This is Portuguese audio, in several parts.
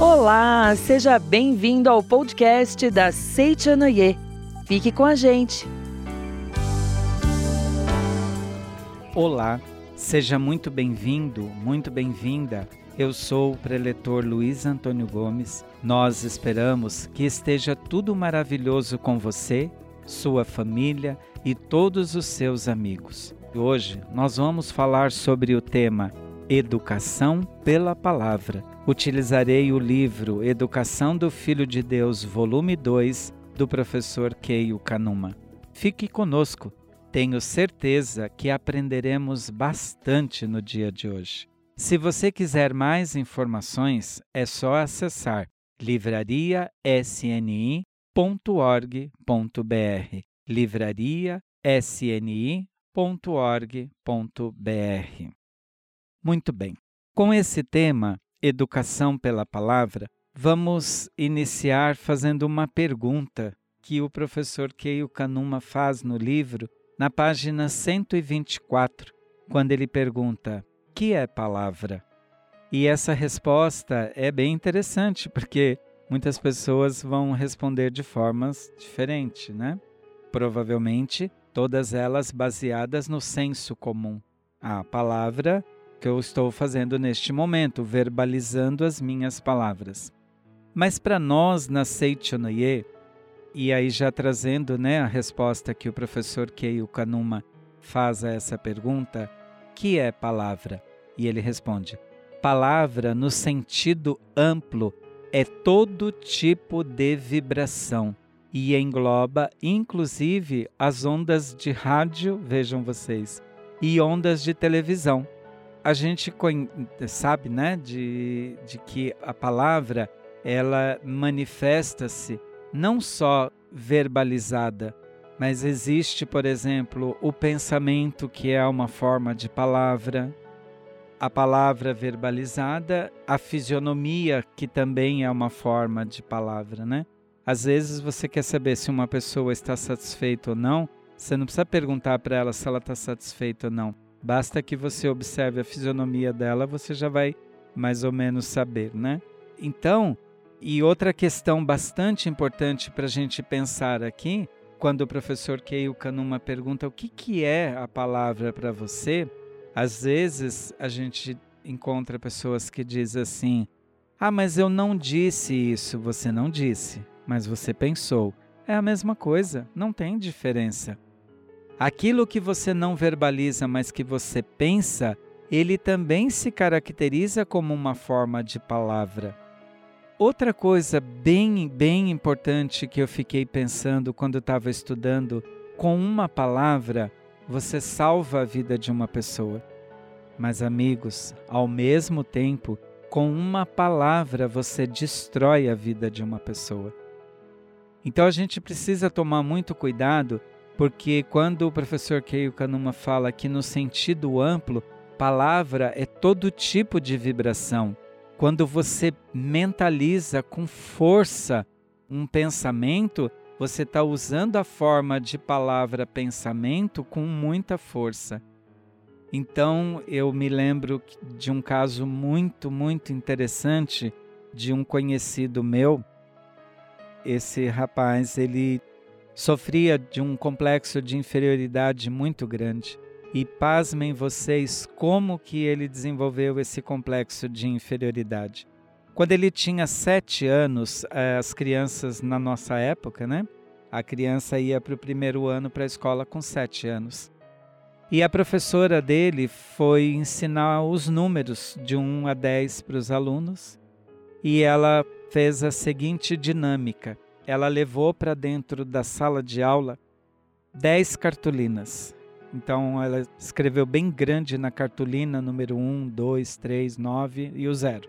Olá, seja bem-vindo ao podcast da Seichanoye. Fique com a gente. Olá, seja muito bem-vindo, muito bem-vinda. Eu sou o preletor Luiz Antônio Gomes. Nós esperamos que esteja tudo maravilhoso com você, sua família e todos os seus amigos. Hoje nós vamos falar sobre o tema Educação pela Palavra. Utilizarei o livro Educação do Filho de Deus, volume 2, do professor Keio Kanuma. Fique conosco, tenho certeza que aprenderemos bastante no dia de hoje. Se você quiser mais informações, é só acessar livrariasni.org.br. livrariasni.org.br. Muito bem. Com esse tema, Educação pela Palavra, vamos iniciar fazendo uma pergunta que o professor Keio Kanuma faz no livro, na página 124, quando ele pergunta: "Que é palavra?" E essa resposta é bem interessante, porque muitas pessoas vão responder de formas diferentes, né? Provavelmente todas elas baseadas no senso comum. A palavra que eu estou fazendo neste momento, verbalizando as minhas palavras. Mas para nós na Seichonoye, e aí já trazendo né, a resposta que o professor Keio Kanuma faz a essa pergunta, que é palavra? E ele responde: palavra no sentido amplo é todo tipo de vibração e engloba inclusive as ondas de rádio, vejam vocês, e ondas de televisão a gente sabe, né, de, de que a palavra ela manifesta-se não só verbalizada, mas existe, por exemplo, o pensamento que é uma forma de palavra, a palavra verbalizada, a fisionomia que também é uma forma de palavra, né? Às vezes você quer saber se uma pessoa está satisfeita ou não, você não precisa perguntar para ela se ela está satisfeita ou não. Basta que você observe a fisionomia dela, você já vai mais ou menos saber, né? Então, e outra questão bastante importante para a gente pensar aqui, quando o professor Keio Kanuma pergunta o que, que é a palavra para você, às vezes a gente encontra pessoas que dizem assim: Ah, mas eu não disse isso. Você não disse, mas você pensou. É a mesma coisa, não tem diferença. Aquilo que você não verbaliza, mas que você pensa, ele também se caracteriza como uma forma de palavra. Outra coisa bem, bem importante que eu fiquei pensando quando estava estudando, com uma palavra você salva a vida de uma pessoa. Mas, amigos, ao mesmo tempo, com uma palavra você destrói a vida de uma pessoa. Então a gente precisa tomar muito cuidado porque quando o professor Keio Kanuma fala que no sentido amplo, palavra é todo tipo de vibração. Quando você mentaliza com força um pensamento, você está usando a forma de palavra pensamento com muita força. Então eu me lembro de um caso muito, muito interessante de um conhecido meu. Esse rapaz, ele sofria de um complexo de inferioridade muito grande. E pasmem vocês como que ele desenvolveu esse complexo de inferioridade. Quando ele tinha sete anos, eh, as crianças na nossa época, né? A criança ia para o primeiro ano para a escola com sete anos. E a professora dele foi ensinar os números de 1 a 10 para os alunos. E ela fez a seguinte dinâmica: ela levou para dentro da sala de aula dez cartolinas. Então ela escreveu bem grande na cartolina número 1, 2, 3, 9 e o zero.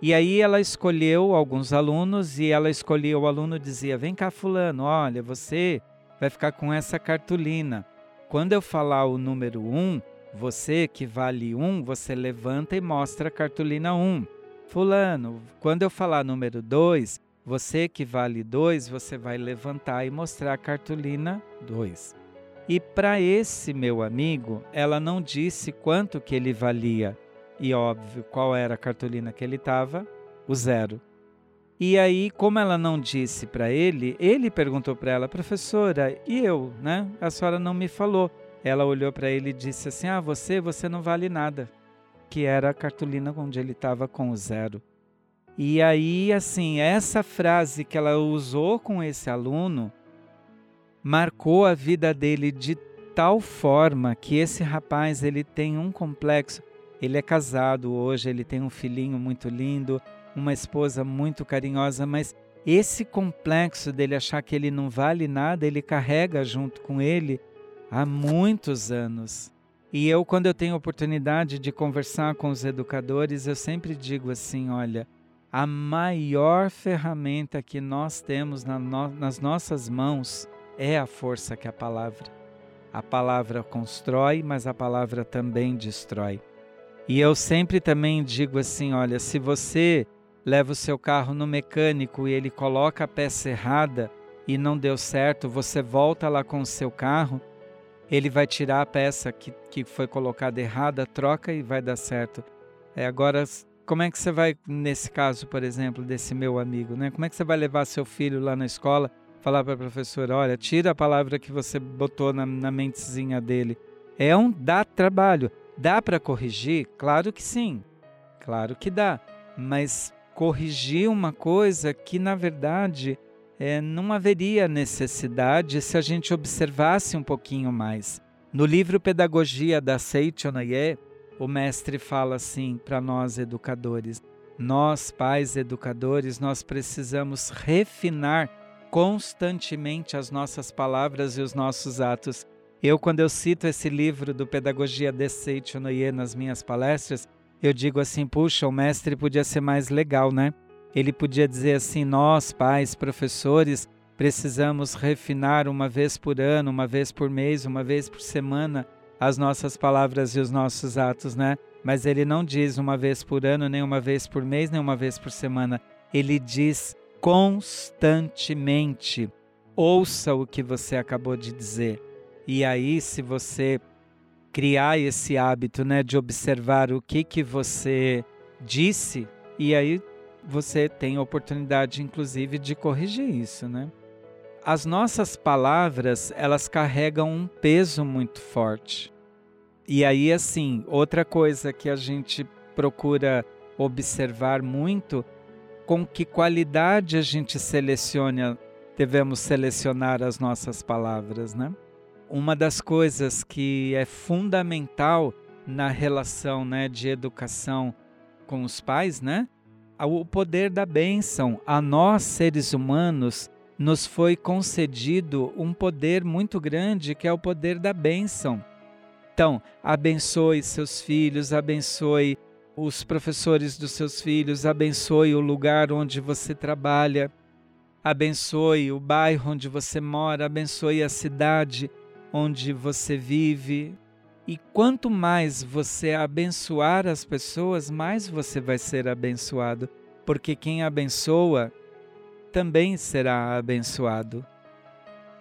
E aí ela escolheu alguns alunos e ela escolheu o aluno dizia: "Vem cá fulano, olha, você vai ficar com essa cartolina. Quando eu falar o número 1, você que vale 1, você levanta e mostra a cartolina 1. Fulano, quando eu falar número 2, você que vale 2, você vai levantar e mostrar a cartolina 2. E para esse meu amigo, ela não disse quanto que ele valia. E óbvio, qual era a cartolina que ele estava? O zero. E aí, como ela não disse para ele, ele perguntou para ela, professora, e eu, né? A senhora não me falou. Ela olhou para ele e disse assim: Ah, você, você não vale nada. Que era a cartolina onde ele estava com o zero. E aí, assim, essa frase que ela usou com esse aluno marcou a vida dele de tal forma que esse rapaz ele tem um complexo. Ele é casado hoje, ele tem um filhinho muito lindo, uma esposa muito carinhosa, mas esse complexo dele achar que ele não vale nada, ele carrega junto com ele há muitos anos. E eu, quando eu tenho oportunidade de conversar com os educadores, eu sempre digo assim: olha, a maior ferramenta que nós temos na no, nas nossas mãos é a força que a palavra. A palavra constrói, mas a palavra também destrói. E eu sempre também digo assim: olha, se você leva o seu carro no mecânico e ele coloca a peça errada e não deu certo, você volta lá com o seu carro, ele vai tirar a peça que, que foi colocada errada, troca e vai dar certo. É, agora, como é que você vai, nesse caso, por exemplo, desse meu amigo, né? Como é que você vai levar seu filho lá na escola, falar para a professora, olha, tira a palavra que você botou na, na mentezinha dele. É um dá trabalho. Dá para corrigir? Claro que sim. Claro que dá. Mas corrigir uma coisa que, na verdade, é, não haveria necessidade se a gente observasse um pouquinho mais. No livro Pedagogia da Seichonaye, o mestre fala assim para nós educadores: nós, pais educadores, nós precisamos refinar constantemente as nossas palavras e os nossos atos. Eu, quando eu cito esse livro do Pedagogia de Seichonoye nas minhas palestras, eu digo assim: puxa, o mestre podia ser mais legal, né? Ele podia dizer assim: nós, pais, professores, precisamos refinar uma vez por ano, uma vez por mês, uma vez por semana as nossas palavras e os nossos atos, né? Mas ele não diz uma vez por ano, nem uma vez por mês, nem uma vez por semana. Ele diz constantemente. Ouça o que você acabou de dizer. E aí, se você criar esse hábito, né, de observar o que que você disse, e aí você tem a oportunidade, inclusive, de corrigir isso, né? As nossas palavras, elas carregam um peso muito forte. E aí, assim, outra coisa que a gente procura observar muito, com que qualidade a gente seleciona, devemos selecionar as nossas palavras, né? Uma das coisas que é fundamental na relação né, de educação com os pais, né? O poder da bênção. A nós, seres humanos, nos foi concedido um poder muito grande que é o poder da bênção. Então, abençoe seus filhos, abençoe os professores dos seus filhos, abençoe o lugar onde você trabalha, abençoe o bairro onde você mora, abençoe a cidade onde você vive. E quanto mais você abençoar as pessoas, mais você vai ser abençoado, porque quem abençoa também será abençoado.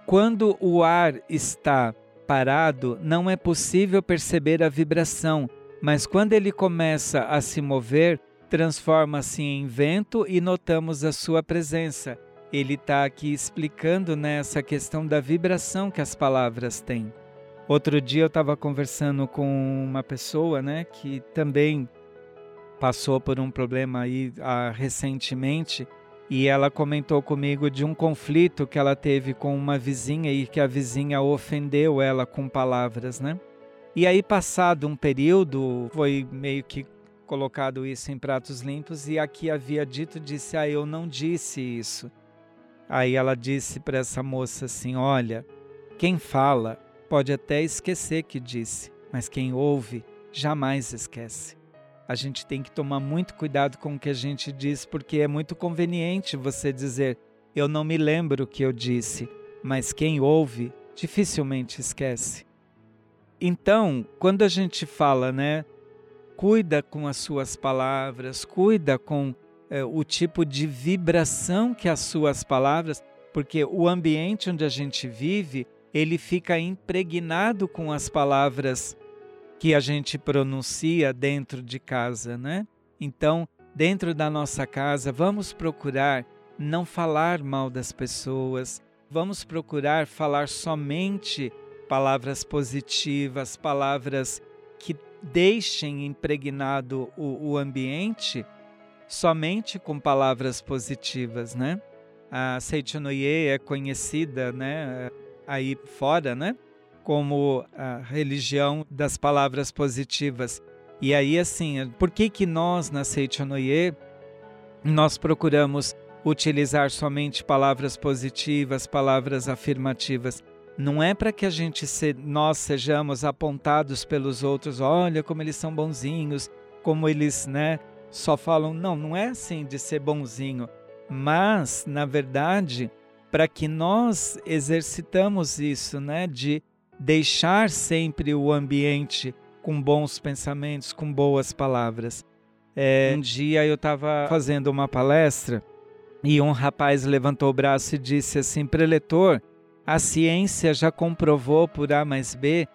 Quando o ar está parado, não é possível perceber a vibração, mas quando ele começa a se mover, transforma-se em vento e notamos a sua presença. Ele está aqui explicando nessa né, questão da vibração que as palavras têm. Outro dia eu estava conversando com uma pessoa, né, que também passou por um problema aí ah, recentemente e ela comentou comigo de um conflito que ela teve com uma vizinha e que a vizinha ofendeu ela com palavras, né? E aí, passado um período, foi meio que colocado isso em pratos limpos e aqui havia dito, disse, ah, eu não disse isso. Aí ela disse para essa moça assim, olha, quem fala pode até esquecer que disse, mas quem ouve jamais esquece a gente tem que tomar muito cuidado com o que a gente diz, porque é muito conveniente você dizer: Eu não me lembro o que eu disse, mas quem ouve dificilmente esquece. Então, quando a gente fala, né, cuida com as suas palavras, cuida com é, o tipo de vibração que as suas palavras, porque o ambiente onde a gente vive, ele fica impregnado com as palavras que a gente pronuncia dentro de casa, né? Então, dentro da nossa casa, vamos procurar não falar mal das pessoas, vamos procurar falar somente palavras positivas, palavras que deixem impregnado o, o ambiente somente com palavras positivas, né? A Seichonoye é conhecida, né, aí fora, né, como a religião das palavras positivas. E aí, assim, por que que nós na Seichonoye nós procuramos utilizar somente palavras positivas, palavras afirmativas? Não é para que a gente se, nós sejamos apontados pelos outros, olha como eles são bonzinhos, como eles, né, só falam, não, não é assim de ser bonzinho, mas na verdade, para que nós exercitamos isso, né, de deixar sempre o ambiente com bons pensamentos, com boas palavras. É, um dia eu estava fazendo uma palestra e um rapaz levantou o braço e disse assim: Preletor, a ciência já comprovou por A mais B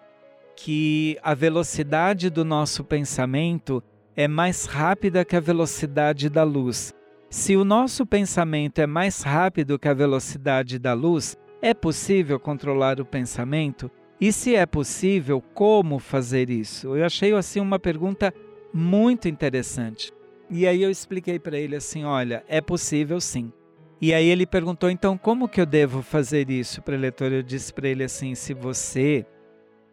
que a velocidade do nosso pensamento é mais rápida que a velocidade da luz. Se o nosso pensamento é mais rápido que a velocidade da luz, é possível controlar o pensamento? E se é possível, como fazer isso? Eu achei assim uma pergunta muito interessante. E aí eu expliquei para ele assim, olha, é possível sim. E aí ele perguntou, então como que eu devo fazer isso, preletor? Eu disse para ele assim, se você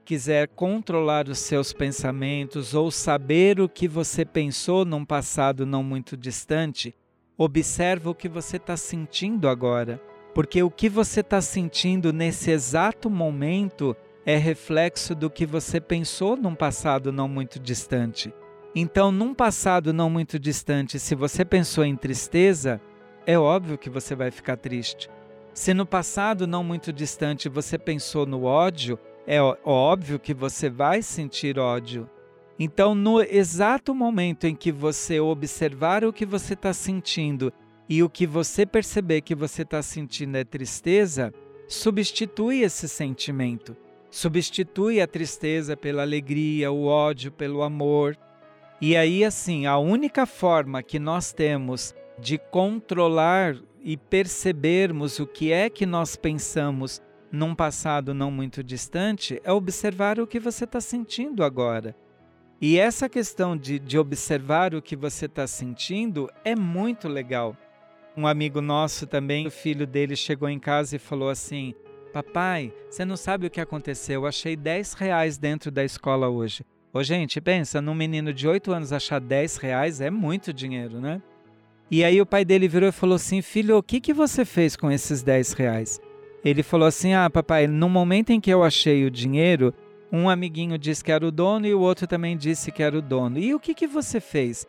quiser controlar os seus pensamentos ou saber o que você pensou num passado não muito distante, observa o que você está sentindo agora. Porque o que você está sentindo nesse exato momento é reflexo do que você pensou num passado não muito distante. Então, num passado não muito distante, se você pensou em tristeza, é óbvio que você vai ficar triste. Se no passado não muito distante você pensou no ódio, é óbvio que você vai sentir ódio. Então, no exato momento em que você observar o que você está sentindo e o que você perceber que você está sentindo é tristeza, substitui esse sentimento. Substitui a tristeza pela alegria, o ódio pelo amor. E aí, assim, a única forma que nós temos de controlar e percebermos o que é que nós pensamos num passado não muito distante é observar o que você está sentindo agora. E essa questão de, de observar o que você está sentindo é muito legal. Um amigo nosso também, o filho dele chegou em casa e falou assim: Papai, você não sabe o que aconteceu? Eu achei 10 reais dentro da escola hoje. Ô, gente, pensa, num menino de 8 anos achar 10 reais é muito dinheiro, né? E aí o pai dele virou e falou assim: Filho, o que, que você fez com esses 10 reais? Ele falou assim: Ah, papai, no momento em que eu achei o dinheiro, um amiguinho disse que era o dono e o outro também disse que era o dono. E o que, que você fez?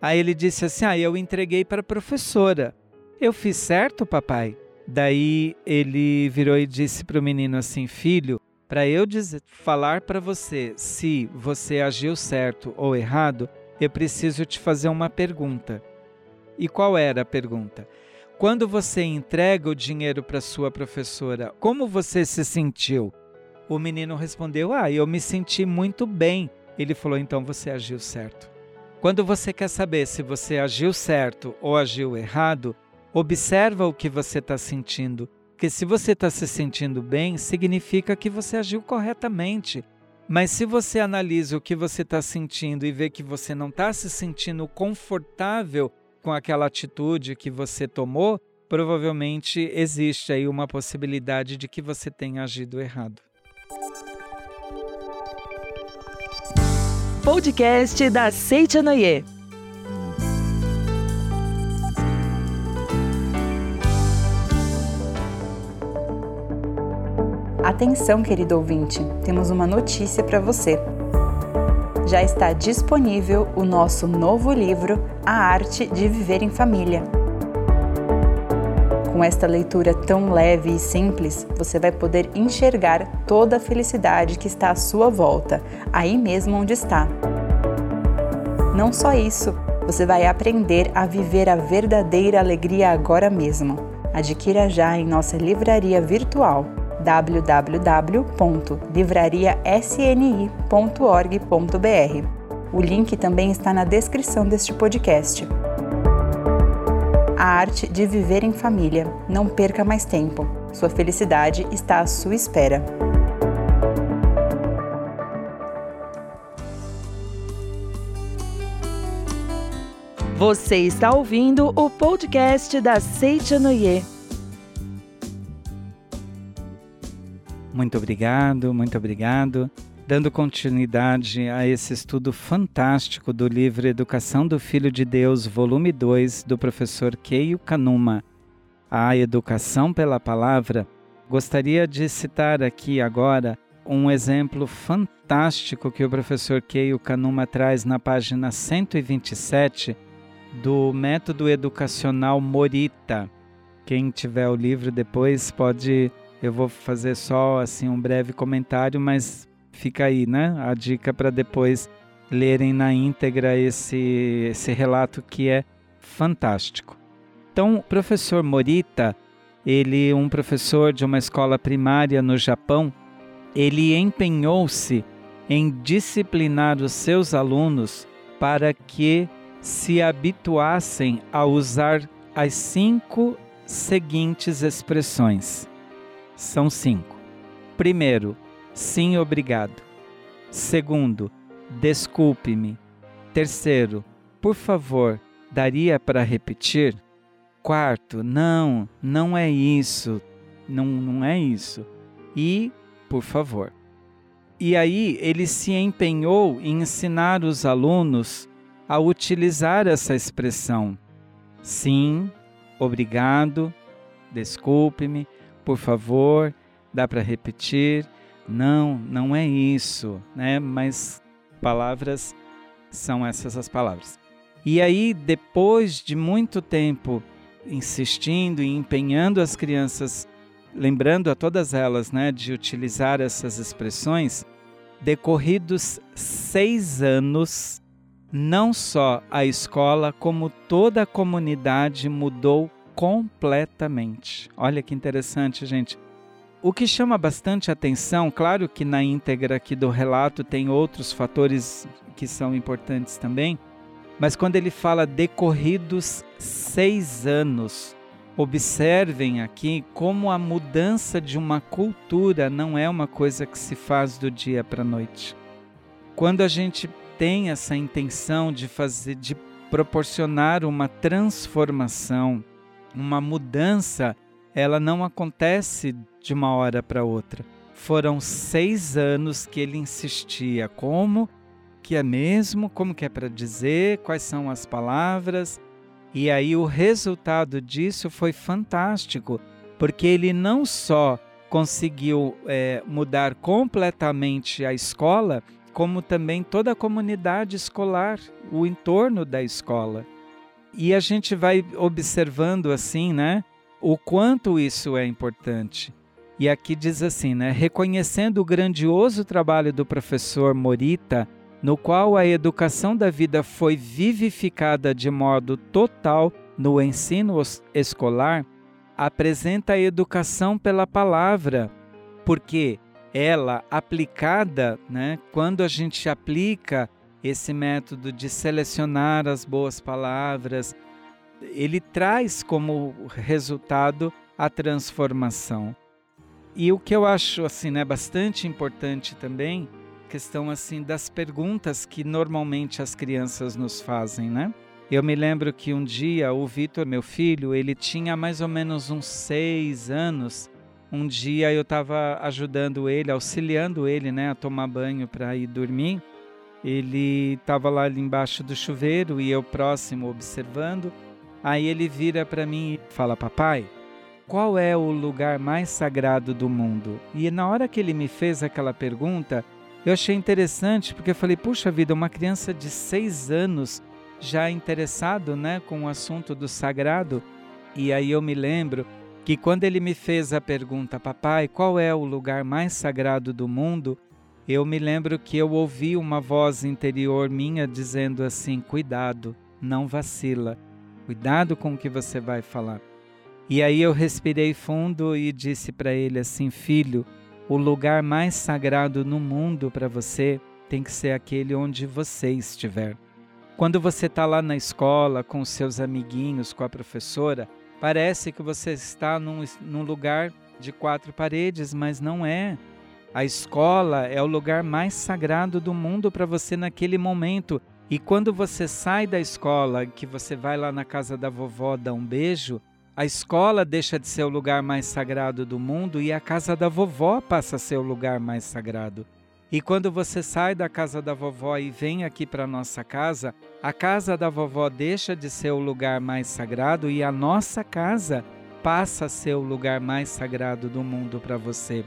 Aí ele disse assim: Ah, eu entreguei para a professora. Eu fiz certo, papai? Daí ele virou e disse para o menino assim: Filho, para eu dizer, falar para você se você agiu certo ou errado, eu preciso te fazer uma pergunta. E qual era a pergunta? Quando você entrega o dinheiro para sua professora, como você se sentiu? O menino respondeu: Ah, eu me senti muito bem. Ele falou: Então você agiu certo. Quando você quer saber se você agiu certo ou agiu errado, observa o que você está sentindo. Porque se você está se sentindo bem, significa que você agiu corretamente. Mas se você analisa o que você está sentindo e vê que você não está se sentindo confortável com aquela atitude que você tomou, provavelmente existe aí uma possibilidade de que você tenha agido errado. Podcast da Seitianoye. Atenção, querido ouvinte, temos uma notícia para você já está disponível o nosso novo livro, A Arte de Viver em Família. Com esta leitura tão leve e simples, você vai poder enxergar toda a felicidade que está à sua volta, aí mesmo onde está. Não só isso, você vai aprender a viver a verdadeira alegria agora mesmo. Adquira já em nossa livraria virtual www.livrariasni.org.br. O link também está na descrição deste podcast. A arte de viver em família. Não perca mais tempo. Sua felicidade está à sua espera. Você está ouvindo o podcast da Seitianoye. Muito obrigado, muito obrigado. Dando continuidade a esse estudo fantástico do livro Educação do Filho de Deus, volume 2, do professor Keio Kanuma, A Educação pela Palavra, gostaria de citar aqui agora um exemplo fantástico que o professor Keio Kanuma traz na página 127 do método educacional Morita. Quem tiver o livro depois pode, eu vou fazer só assim um breve comentário, mas fica aí, né? A dica para depois lerem na íntegra esse esse relato que é fantástico. Então, o professor Morita, ele um professor de uma escola primária no Japão, ele empenhou-se em disciplinar os seus alunos para que se habituassem a usar as cinco seguintes expressões. São cinco. Primeiro, sim, obrigado. Segundo, desculpe-me. Terceiro, por favor, daria para repetir? Quarto, não, não é isso, não, não é isso. E, por favor. E aí ele se empenhou em ensinar os alunos a utilizar essa expressão. Sim, obrigado, desculpe-me, por favor, dá para repetir. Não, não é isso, né? Mas palavras são essas as palavras. E aí, depois de muito tempo insistindo e empenhando as crianças, lembrando a todas elas, né, de utilizar essas expressões, decorridos seis anos, não só a escola, como toda a comunidade mudou completamente. Olha que interessante, gente. O que chama bastante atenção, claro que na íntegra aqui do relato tem outros fatores que são importantes também, mas quando ele fala decorridos seis anos, observem aqui como a mudança de uma cultura não é uma coisa que se faz do dia para a noite. Quando a gente tem essa intenção de fazer, de proporcionar uma transformação, uma mudança, ela não acontece de uma hora para outra. Foram seis anos que ele insistia. Como que é mesmo? Como que é para dizer? Quais são as palavras? E aí o resultado disso foi fantástico, porque ele não só conseguiu é, mudar completamente a escola, como também toda a comunidade escolar, o entorno da escola. E a gente vai observando assim, né, o quanto isso é importante. E aqui diz assim, né, reconhecendo o grandioso trabalho do professor Morita, no qual a educação da vida foi vivificada de modo total no ensino escolar, apresenta a educação pela palavra, porque ela aplicada, né, quando a gente aplica esse método de selecionar as boas palavras, ele traz como resultado a transformação. E o que eu acho assim, né, bastante importante também, questão assim das perguntas que normalmente as crianças nos fazem, né? Eu me lembro que um dia o Vitor, meu filho, ele tinha mais ou menos uns seis anos um dia eu estava ajudando ele, auxiliando ele, né, a tomar banho para ir dormir. Ele estava lá embaixo do chuveiro e eu próximo observando. Aí ele vira para mim e fala: "Papai, qual é o lugar mais sagrado do mundo?" E na hora que ele me fez aquela pergunta, eu achei interessante porque eu falei: "Puxa vida, uma criança de seis anos já interessado, né, com o assunto do sagrado." E aí eu me lembro que quando ele me fez a pergunta, papai, qual é o lugar mais sagrado do mundo? Eu me lembro que eu ouvi uma voz interior minha dizendo assim: cuidado, não vacila, cuidado com o que você vai falar. E aí eu respirei fundo e disse para ele assim: Filho, o lugar mais sagrado no mundo para você tem que ser aquele onde você estiver. Quando você está lá na escola com seus amiguinhos, com a professora, parece que você está num, num lugar de quatro paredes, mas não é. A escola é o lugar mais sagrado do mundo para você naquele momento. E quando você sai da escola, que você vai lá na casa da vovó dar um beijo, a escola deixa de ser o lugar mais sagrado do mundo e a casa da vovó passa a ser o lugar mais sagrado. E quando você sai da casa da vovó e vem aqui para nossa casa, a casa da vovó deixa de ser o lugar mais sagrado e a nossa casa passa a ser o lugar mais sagrado do mundo para você.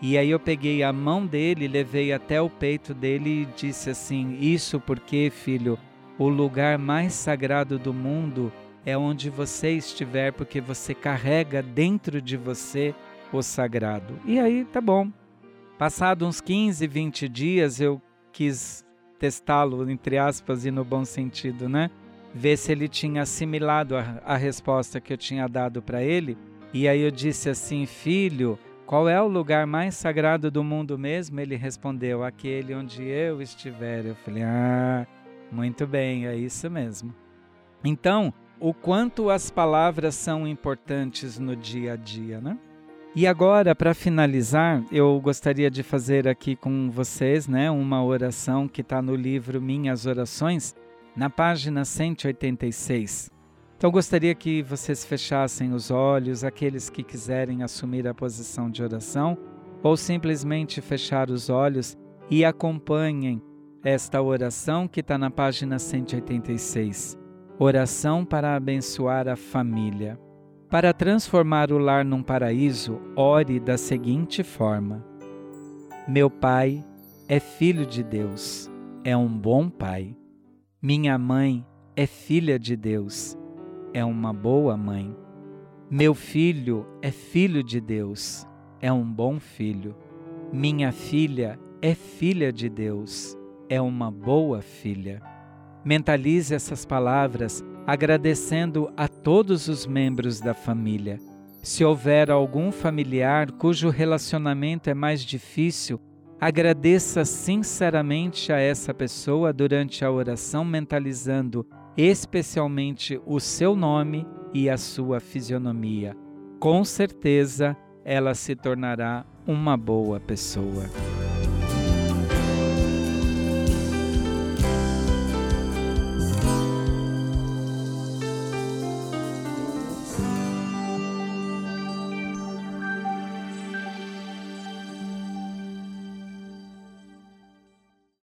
E aí eu peguei a mão dele, levei até o peito dele e disse assim: Isso porque, filho, o lugar mais sagrado do mundo é onde você estiver, porque você carrega dentro de você o sagrado. E aí, tá bom. Passado uns 15, 20 dias, eu quis testá-lo, entre aspas, e no bom sentido, né? Ver se ele tinha assimilado a, a resposta que eu tinha dado para ele. E aí eu disse assim: Filho, qual é o lugar mais sagrado do mundo mesmo? Ele respondeu: Aquele onde eu estiver. Eu falei: Ah, muito bem, é isso mesmo. Então, o quanto as palavras são importantes no dia a dia, né? E agora, para finalizar, eu gostaria de fazer aqui com vocês, né, uma oração que está no livro Minhas Orações, na página 186. Então, gostaria que vocês fechassem os olhos, aqueles que quiserem assumir a posição de oração, ou simplesmente fechar os olhos e acompanhem esta oração que está na página 186. Oração para abençoar a família. Para transformar o lar num paraíso, ore da seguinte forma: Meu pai é filho de Deus, é um bom pai. Minha mãe é filha de Deus, é uma boa mãe. Meu filho é filho de Deus, é um bom filho. Minha filha é filha de Deus, é uma boa filha. Mentalize essas palavras agradecendo a todos os membros da família. Se houver algum familiar cujo relacionamento é mais difícil, agradeça sinceramente a essa pessoa durante a oração, mentalizando especialmente o seu nome e a sua fisionomia. Com certeza ela se tornará uma boa pessoa.